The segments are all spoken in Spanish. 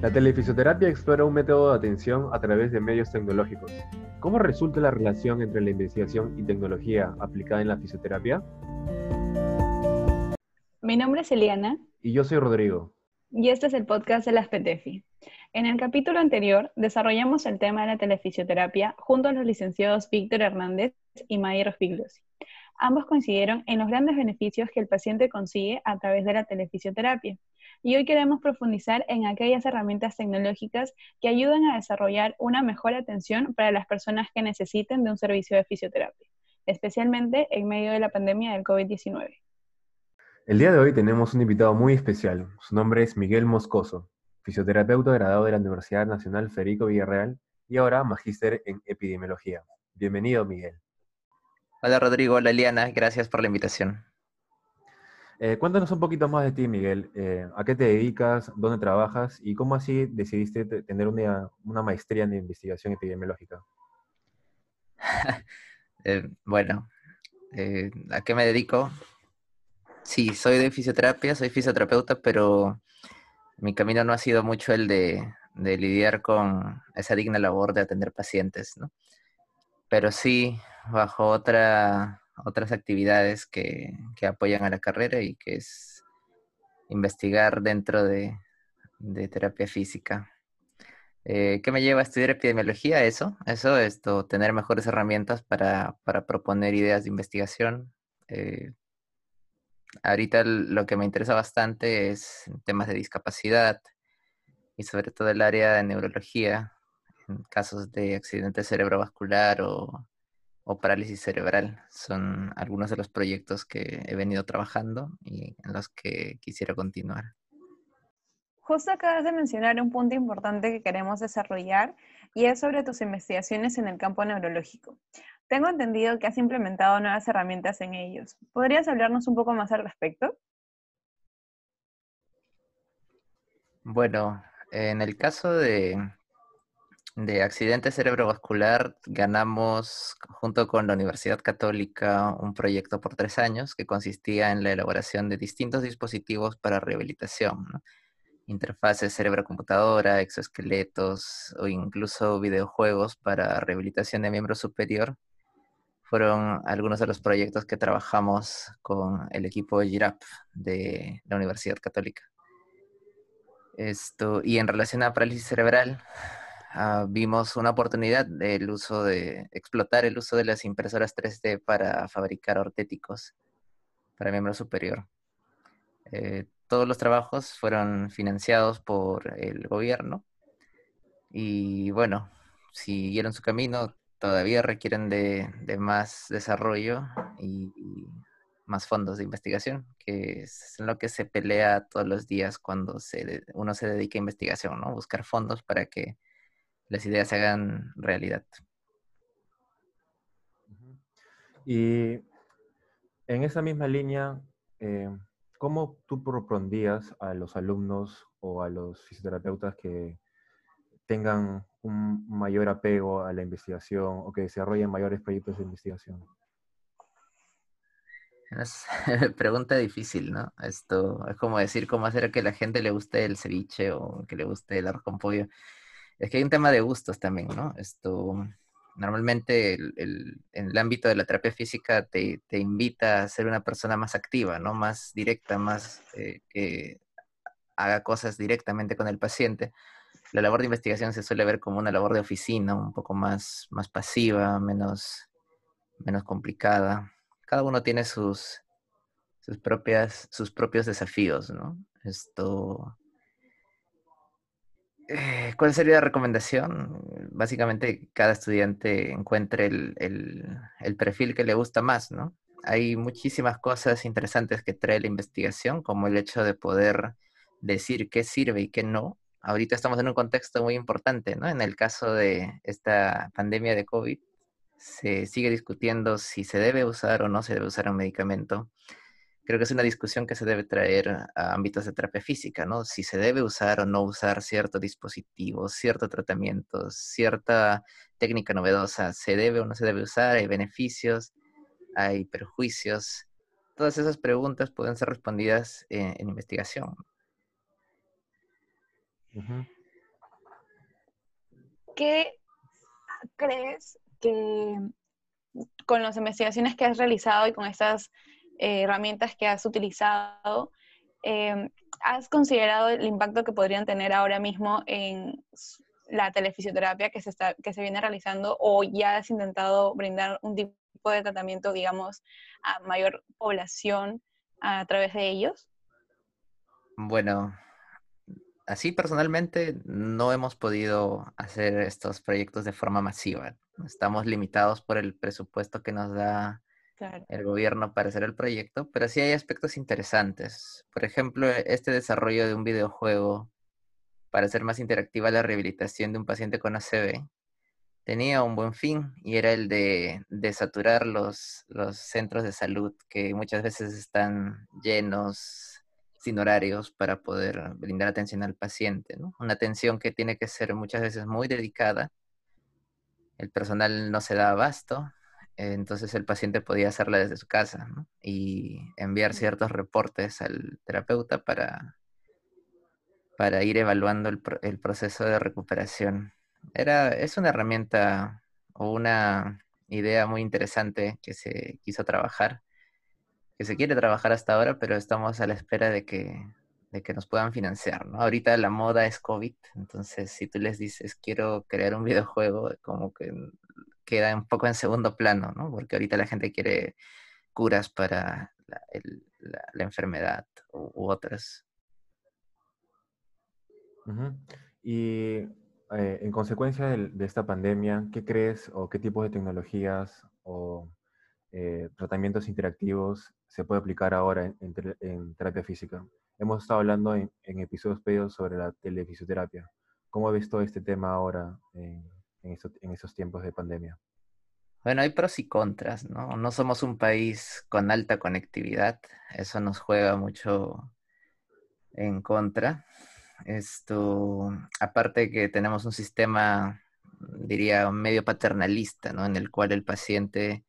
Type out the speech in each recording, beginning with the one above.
La telefisioterapia explora un método de atención a través de medios tecnológicos. ¿Cómo resulta la relación entre la investigación y tecnología aplicada en la fisioterapia? Mi nombre es Eliana. Y yo soy Rodrigo. Y este es el podcast de las PTFI. En el capítulo anterior desarrollamos el tema de la telefisioterapia junto a los licenciados Víctor Hernández y Mayer Figliosi. Ambos coincidieron en los grandes beneficios que el paciente consigue a través de la telefisioterapia. Y hoy queremos profundizar en aquellas herramientas tecnológicas que ayudan a desarrollar una mejor atención para las personas que necesiten de un servicio de fisioterapia, especialmente en medio de la pandemia del COVID-19. El día de hoy tenemos un invitado muy especial. Su nombre es Miguel Moscoso, fisioterapeuta graduado de la Universidad Nacional Federico Villarreal y ahora magíster en epidemiología. Bienvenido, Miguel. Hola Rodrigo, hola Eliana, gracias por la invitación. Eh, cuéntanos un poquito más de ti, Miguel. Eh, ¿A qué te dedicas? ¿Dónde trabajas? ¿Y cómo así decidiste tener una, maestría en investigación epidemiológica? Eh, bueno, ¿a qué me dedico? Sí, soy de fisioterapia, soy fisioterapeuta, pero mi camino no ha sido mucho el de, de lidiar con esa digna labor de atender pacientes, ¿no? Pero sí, bajo otra, otras actividades que, apoyan a la carrera y que es investigar dentro de, terapia física. Eh, ¿Qué me lleva a estudiar epidemiología? Eso, eso, esto, tener mejores herramientas para, proponer ideas de investigación. Eh, ahorita lo que me interesa bastante es temas de discapacidad y sobre todo el área de neurología, casos de accidente cerebrovascular o o parálisis cerebral. Son algunos de los proyectos que he venido trabajando y en los que quisiera continuar. Justo acabas de mencionar un punto importante que queremos desarrollar y es sobre tus investigaciones en el campo neurológico. Tengo entendido que has implementado nuevas herramientas en ellos. ¿Podrías hablarnos un poco más al respecto? Bueno, en el caso de, de accidente cerebrovascular ganamos junto con la Universidad Católica un proyecto por tres años que consistía en la elaboración de distintos dispositivos para rehabilitación, interfaces cerebro-computadora, exoesqueletos o incluso videojuegos para rehabilitación de miembro superior. Fueron algunos de los proyectos que trabajamos con el equipo GIRAP de la Universidad Católica. Esto, y en relación a parálisis cerebral, Ah, vimos una oportunidad del uso de explotar el uso de las impresoras 3D para fabricar ortéticos para miembro superior. Eh, todos los trabajos fueron financiados por el gobierno y bueno, siguieron su camino, todavía requieren de, más desarrollo y, más fondos de investigación, que es lo que se pelea todos los días cuando se, uno se dedica a investigación, ¿no? Buscar fondos para que las ideas se hagan realidad. Y en esa misma línea, eh, ¿cómo tú propondrías a los alumnos o a los fisioterapeutas que tengan un mayor apego a la investigación o que desarrollen mayores proyectos de investigación? Es pregunta difícil, ¿no? Esto es como decir cómo hacer que la gente le guste el ceviche o que le guste el arroz con pollo. Es que hay un tema de gustos también, ¿no? Esto, normalmente el, en el ámbito de la terapia física te, invita a ser una persona más activa, ¿no? Más directa, más eh, que haga cosas directamente con el paciente. La labor de investigación se suele ver como una labor de oficina, un poco más, más pasiva, menos, menos complicada. Cada uno tiene sus, sus, propias, sus propios desafíos, ¿no? Esto, ¿Cuál sería la recomendación? Básicamente, cada estudiante encuentre el, perfil que le gusta más, ¿no? Hay muchísimas cosas interesantes que trae la investigación, como el hecho de poder decir qué sirve y qué no. Ahorita estamos en un contexto muy importante, ¿no? En el caso de esta pandemia de COVID, se sigue discutiendo si se debe usar o no se debe usar un medicamento creo que es una discusión que se debe traer a ámbitos de terapia física, ¿no? Si se debe usar o no usar cierto dispositivo, cierto tratamiento, cierta técnica novedosa, ¿se debe o no se debe usar? ¿Hay beneficios? ¿Hay perjuicios? Todas esas preguntas pueden ser respondidas en, investigación. ¿qué crees que con las investigaciones que has realizado y con estas eh, herramientas que has utilizado, eh, ¿has considerado el impacto que podrían tener ahora mismo en la telefisioterapia que se, está, que se viene realizando o ya has intentado brindar un tipo de tratamiento, digamos, a mayor población a través de ellos? Bueno, así personalmente no hemos podido hacer estos proyectos de forma masiva. Estamos limitados por el presupuesto que nos da el gobierno para hacer el proyecto, pero sí hay aspectos interesantes. Por ejemplo, este desarrollo de un videojuego para hacer más interactiva la rehabilitación de un paciente con ACV tenía un buen fin y era el de, saturar los, los centros de salud que muchas veces están llenos sin horarios para poder brindar atención al paciente. Una atención que tiene que ser muchas veces muy dedicada. El personal no se da abasto entonces el paciente podía hacerla desde su casa y enviar ciertos reportes al terapeuta para, para ir evaluando el, el, proceso de recuperación. Era, es una herramienta o una idea muy interesante que se quiso trabajar, que se quiere trabajar hasta ahora, pero estamos a la espera de que, de que nos puedan financiar. ¿no? Ahorita la moda es COVID, entonces si tú les dices quiero crear un videojuego, como que queda un poco en segundo plano, ¿no? Porque ahorita la gente quiere curas para la, enfermedad u, otras. Y eh, en consecuencia de, esta pandemia, ¿qué crees o qué tipos de tecnologías o eh, tratamientos interactivos se puede aplicar ahora en, terapia física? Hemos estado hablando en, episodios previos sobre la telefisioterapia. ¿Cómo ha visto este tema ahora en, en, esos tiempos de pandemia? Bueno, hay pros y contras, ¿no? No somos un país con alta conectividad, eso nos juega mucho en contra. Esto, aparte que tenemos un sistema, diría, medio paternalista, ¿no? En el cual el paciente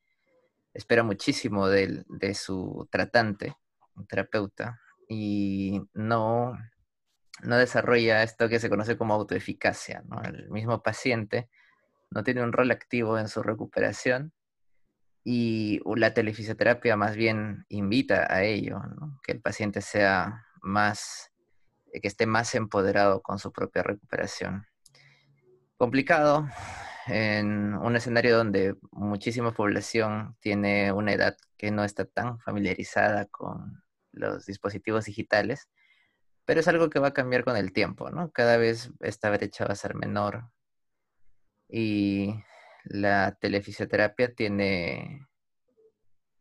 espera muchísimo de, de su tratante, un terapeuta, y no, no desarrolla esto que se conoce como autoeficacia, ¿no? El mismo paciente no tiene un rol activo en su recuperación y la telefisioterapia más bien invita a ello, que el paciente sea más, que esté más empoderado con su propia recuperación. Complicado en un escenario donde muchísima población tiene una edad que no está tan familiarizada con los dispositivos digitales, pero es algo que va a cambiar con el tiempo, ¿no? Cada vez esta brecha va a ser menor, y la telefisioterapia tiene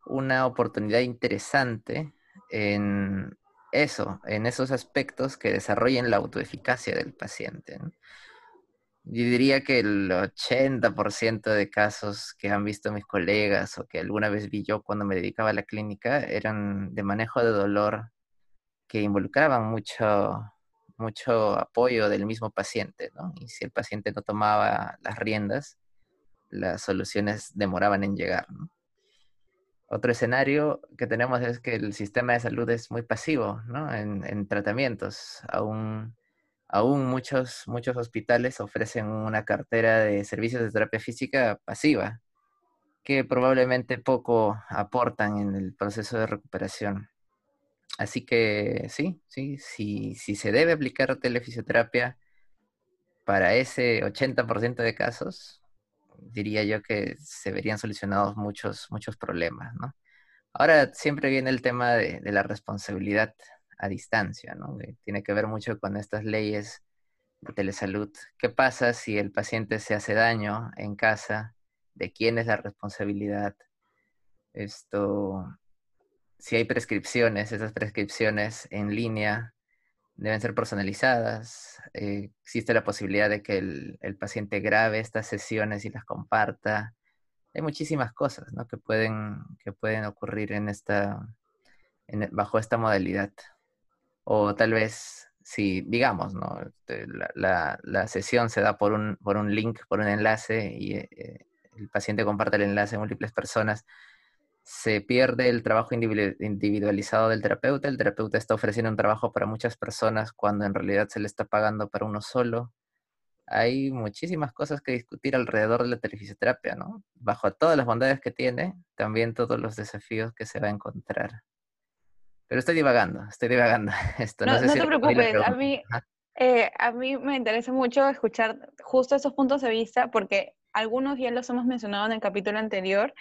una oportunidad interesante en eso, en esos aspectos que desarrollen la autoeficacia del paciente. Yo diría que el 80% de casos que han visto mis colegas o que alguna vez vi yo cuando me dedicaba a la clínica eran de manejo de dolor que involucraban mucho mucho apoyo del mismo paciente, ¿no? Y si el paciente no tomaba las riendas, las soluciones demoraban en llegar. Otro escenario que tenemos es que el sistema de salud es muy pasivo, ¿no? En, tratamientos. Aún, aún muchos, muchos hospitales ofrecen una cartera de servicios de terapia física pasiva, que probablemente poco aportan en el proceso de recuperación. Así que sí, sí, sí, si se debe aplicar telefisioterapia para ese 80% de casos, diría yo que se verían solucionados muchos, muchos problemas, ¿no? Ahora siempre viene el tema de, la responsabilidad a distancia, ¿no? tiene que ver mucho con estas leyes de telesalud. ¿Qué pasa si el paciente se hace daño en casa? ¿De quién es la responsabilidad? Esto, si hay prescripciones, esas prescripciones en línea deben ser personalizadas. Eh, existe la posibilidad de que el, paciente grabe estas sesiones y las comparta. Hay muchísimas cosas ¿no? que, pueden, que pueden ocurrir en esta, bajo esta modalidad. O tal vez, si digamos, ¿no? Este, la, la, sesión se da por un, por un link, por un enlace y eh, el paciente comparte el enlace a múltiples personas se pierde el trabajo individualizado del terapeuta. El terapeuta está ofreciendo un trabajo para muchas personas cuando en realidad se le está pagando para uno solo. hay muchísimas cosas que discutir alrededor de la telefisioterapia, ¿no? Bajo todas las bondades que tiene, también todos los desafíos que se va a encontrar. Pero estoy divagando, estoy divagando. Esto, no, no, te preocupes, a mí, eh, a mí me interesa mucho escuchar justo esos puntos de vista porque algunos ya los hemos mencionado en el capítulo anterior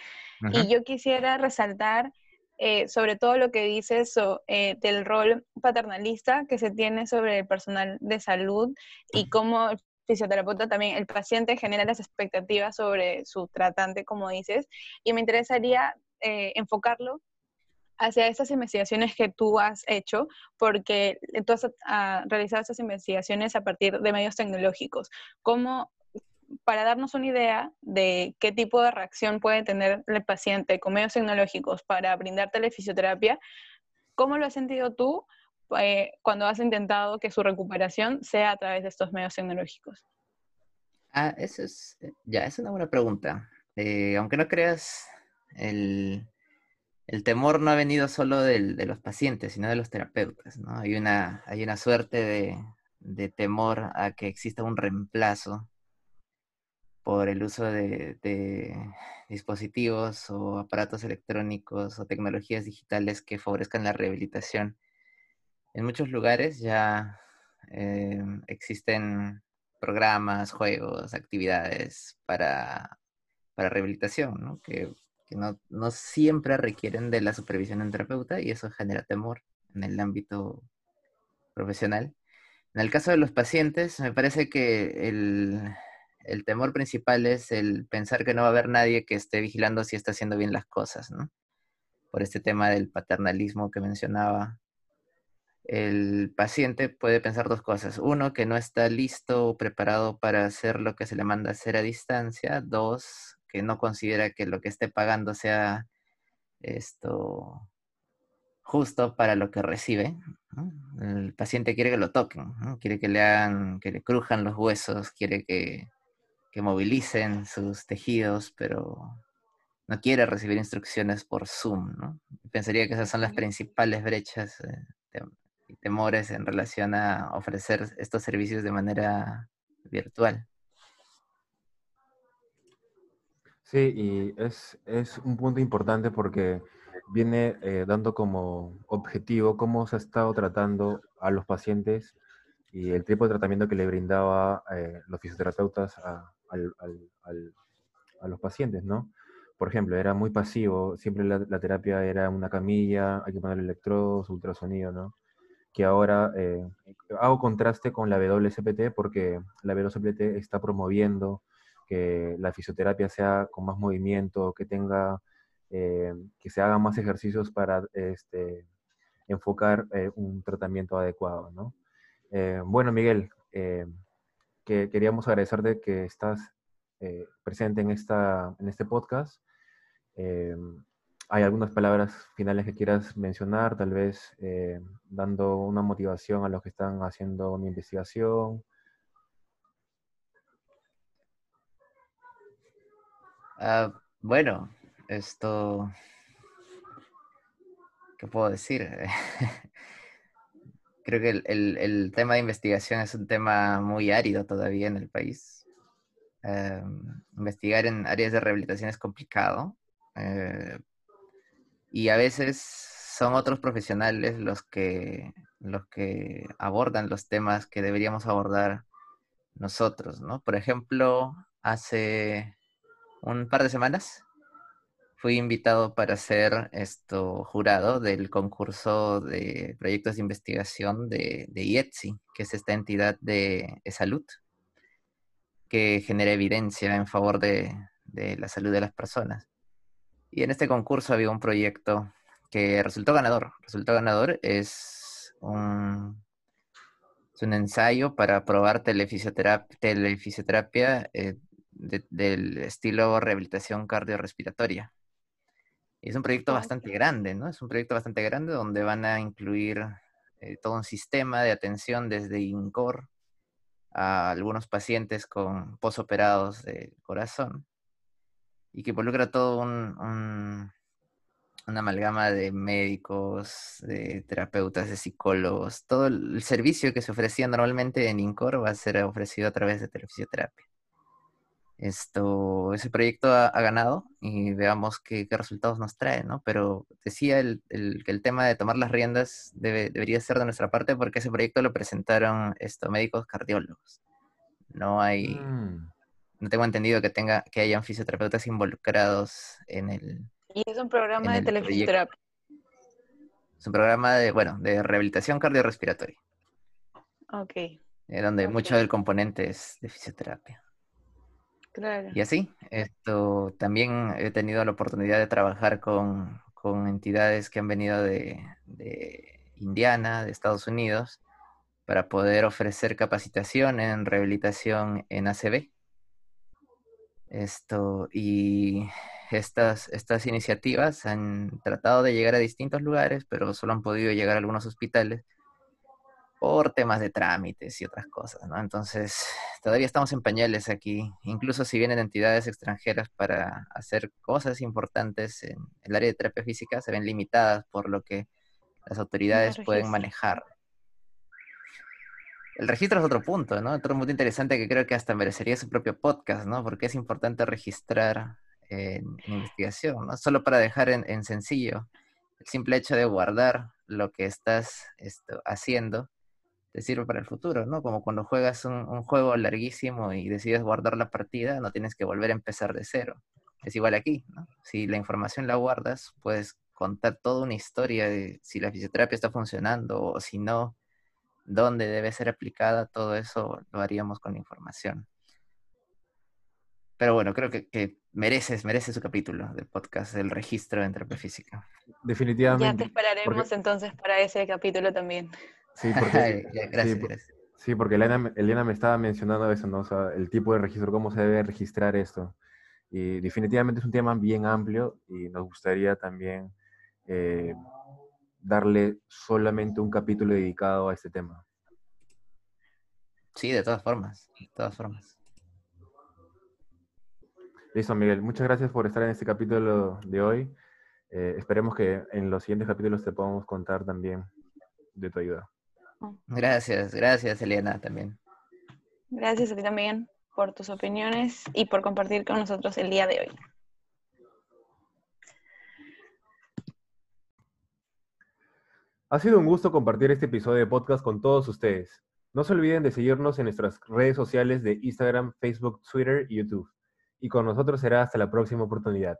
y yo quisiera resaltar eh, sobre todo lo que dices eh, del rol paternalista que se tiene sobre el personal de salud y cómo el fisioterapeuta también, el paciente genera las expectativas sobre su tratante, como dices, y me interesaría enfocarlo hacia estas investigaciones que tú has hecho, porque tú has ah, realizado estas investigaciones a partir de medios tecnológicos. ¿Cómo, para darnos una idea de qué tipo de reacción puede tener el paciente con medios tecnológicos para brindarte la fisioterapia, ¿cómo lo has sentido tú eh, cuando has intentado que su recuperación sea a través de estos medios tecnológicos? Ah, eso es, eh, ya, es una buena pregunta. Eh, aunque no creas, el, el temor no ha venido solo de los pacientes, sino de los terapeutas. Hay una, hay una suerte de, temor a que exista un reemplazo por el uso de, dispositivos o aparatos electrónicos o tecnologías digitales que favorezcan la rehabilitación. En muchos lugares ya eh, existen programas, juegos, actividades para, para rehabilitación, ¿no? que que no, siempre requieren de la supervisión de un terapeuta y eso genera temor en el ámbito profesional. En el caso de los pacientes, me parece que el, el, temor principal es el pensar que no va a haber nadie que esté vigilando si está haciendo bien las cosas, ¿no? Por este tema del paternalismo que mencionaba. El paciente puede pensar dos cosas. Uno, que no está listo o preparado para hacer lo que se le manda hacer a distancia. Dos, que no considera que lo que esté pagando sea esto justo para lo que recibe. El paciente quiere que lo toquen, quiere que le hagan, que le crujan los huesos, quiere que, movilicen sus tejidos, pero no quiere recibir instrucciones por Zoom. Pensaría que esas son las principales brechas eh, y temores en relación a ofrecer estos servicios de manera virtual. Sí, y es, es un punto importante porque viene eh, dando como objetivo cómo se ha estado tratando a los pacientes y el tipo de tratamiento que le brindaba eh, los fisioterapeutas a, los pacientes, ¿no? Por ejemplo, era muy pasivo, siempre la, terapia era una camilla, hay que ponerle electrodos, ultrasonido, ¿no? Que ahora eh, hago contraste con la WSPT porque la WSPT está promoviendo que la fisioterapia sea con más movimiento, que tenga, eh, que se hagan más ejercicios para este, enfocar eh, un tratamiento adecuado, ¿no? Eh, bueno, Miguel, que queríamos agradecerte que estás presente en, esta, en este podcast. ¿Hay algunas palabras finales que quieras mencionar, tal vez dando una motivación a los que están haciendo una investigación? Ah, bueno, esto, ¿qué puedo decir? Creo que el, tema de investigación es un tema muy árido todavía en el país. Em, investigar en áreas de rehabilitación es complicado eh, y a veces son otros profesionales los que, los que abordan los temas que deberíamos abordar nosotros, ¿no? Por ejemplo, hace un par de semanas, fui invitado para ser esto jurado del concurso de proyectos de investigación de, de IETSI, que es esta entidad de, salud que genera evidencia en favor de, la salud de las personas. Y en este concurso había un proyecto que resultó ganador. Resultó ganador es un, un ensayo para probar telefisioterapia, telefisioterapia eh, del estilo rehabilitación cardiorrespiratoria. Es un proyecto bastante grande, ¿no? Es un proyecto bastante grande donde van a incluir eh, todo un sistema de atención desde INCOR a algunos pacientes con posoperados de corazón y que involucra todo un, una amalgama de médicos, de terapeutas, de psicólogos. Todo el servicio que se ofrecía normalmente en INCOR va a ser ofrecido a través de telefisioterapia. Esto, ese proyecto ha, ganado y veamos qué, resultados nos trae, ¿no? Pero decía el, que el tema de tomar las riendas debería ser de nuestra parte porque ese proyecto lo presentaron estos médicos cardiólogos. No hay, mm. no tengo entendido que tenga, que hayan fisioterapeutas involucrados en el. Y es un programa de telefisioterapia. Es un programa de, bueno, de rehabilitación cardiorrespiratoria. Ok. Eh, donde mucho del componente es de fisioterapia. Y así, esto también he tenido la oportunidad de trabajar con, entidades que han venido de, Indiana, de Estados Unidos, para poder ofrecer capacitación en rehabilitación en ACB. Esto, y estas, estas iniciativas han tratado de llegar a distintos lugares, pero solo han podido llegar a algunos hospitales por temas de trámites y otras cosas, ¿no? Entonces, todavía estamos en pañales aquí, incluso si vienen entidades extranjeras para hacer cosas importantes en el área de terapia física, se ven limitadas por lo que las autoridades pueden manejar. El registro es otro punto, ¿no? Otro punto interesante que creo que hasta merecería su propio podcast, ¿no? Porque es importante registrar en, investigación, ¿no? Solo para dejar en, sencillo el simple hecho de guardar lo que estás esto, haciendo te sirve para el futuro, ¿no? Como cuando juegas un, juego larguísimo y decides guardar la partida, no tienes que volver a empezar de cero. Es igual aquí, ¿no? Si la información la guardas, puedes contar toda una historia de si la fisioterapia está funcionando o si no, dónde debe ser aplicada, todo eso lo haríamos con la información. Pero bueno, creo que, que mereces, merece su capítulo del podcast, el registro de terapia física. Definitivamente. Ya te esperaremos entonces para ese capítulo también. Sí, porque, sí, porque Elena, me estaba mencionando eso, ¿no? O sea, el tipo de registro, cómo se debe registrar esto. Y definitivamente es un tema bien amplio y nos gustaría también eh, darle solamente un capítulo dedicado a este tema. Sí, de todas formas, de todas formas. Listo, Miguel. Muchas gracias por estar en este capítulo de hoy. Eh, esperemos que en los siguientes capítulos te podamos contar también de tu ayuda. Gracias, gracias Eliana también. Gracias a ti también por tus opiniones y por compartir con nosotros el día de hoy. Ha sido un gusto compartir este episodio de podcast con todos ustedes. No se olviden de seguirnos en nuestras redes sociales de Instagram, Facebook, Twitter y YouTube. Y con nosotros será hasta la próxima oportunidad.